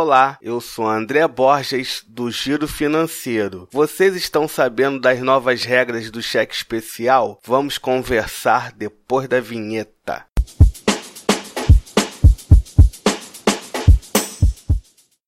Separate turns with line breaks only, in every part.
Olá, eu sou André Borges do Giro Financeiro. Vocês estão sabendo das novas regras do cheque especial? Vamos conversar depois da vinheta.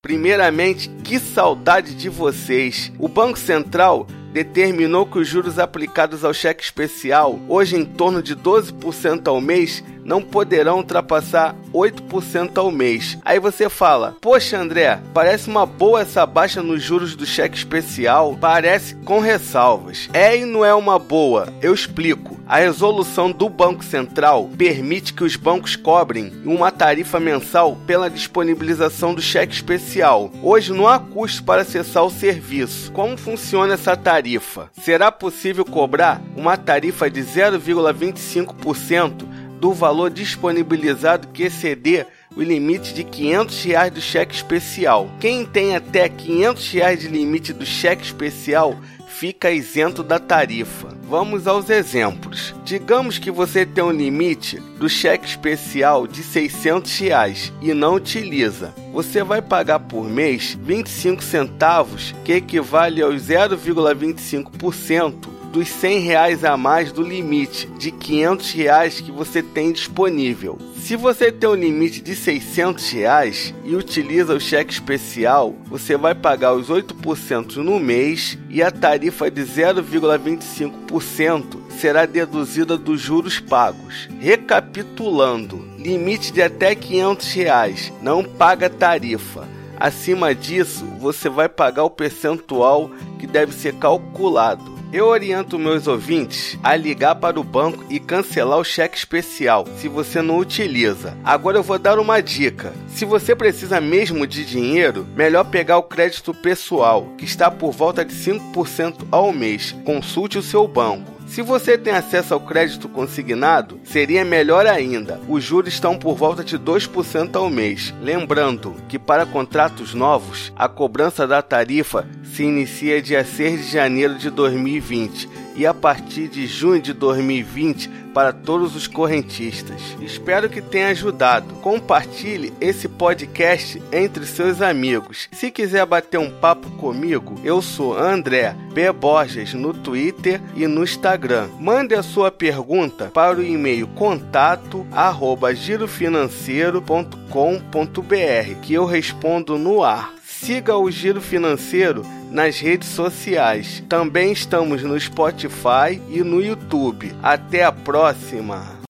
Primeiramente, que saudade de vocês! O Banco Central determinou que os juros aplicados ao cheque especial, hoje em torno de 12% ao mês, não poderão ultrapassar 8% ao mês. Aí você fala: Poxa, André, parece uma boa essa baixa nos juros do cheque especial. Parece com ressalvas. É e não é uma boa. Eu explico. A resolução do Banco Central permite que os bancos cobrem uma tarifa mensal pela disponibilização do cheque especial. Hoje não há custo para acessar o serviço. Como funciona essa tarifa? Será possível cobrar uma tarifa de 0,25% do valor disponibilizado que exceder o limite de 500 reais do cheque especial. Quem tem até 500 reais de limite do cheque especial fica isento da tarifa. Vamos aos exemplos. Digamos que você tem um limite do cheque especial de 600 reais e não utiliza. Você vai pagar por mês 25 centavos, que equivale aos 0,25% dos 100 reais a mais do limite de 500 reais que você tem disponível. Se você tem um limite de 600 reais e utiliza o cheque especial, você vai pagar os 8% no mês e a tarifa de 0,25% será deduzida dos juros pagos. Recapitulando, limite de até 500 reais, não paga tarifa. Acima disso, você vai pagar o percentual que deve ser calculado. Eu oriento meus ouvintes a ligar para o banco e cancelar o cheque especial se você não utiliza. Agora eu vou dar uma dica. Se você precisa mesmo de dinheiro, melhor pegar o crédito pessoal, que está por volta de 5% ao mês. Consulte o seu banco. Se você tem acesso ao crédito consignado, seria melhor ainda. Os juros estão por volta de 2% ao mês. Lembrando que para contratos novos, a cobrança da tarifa se inicia dia 6 de janeiro de 2020 e a partir de junho de 2020 para todos os correntistas. Espero que tenha ajudado. Compartilhe esse podcast entre seus amigos. Se quiser bater um papo comigo, eu sou André B. Borges no Twitter e no Instagram. Mande a sua pergunta para o e-mail contato arroba girofinanceiro.com.br que eu respondo no ar. Siga o Giro Financeiro nas redes sociais. Também estamos no Spotify e no YouTube. Até a próxima!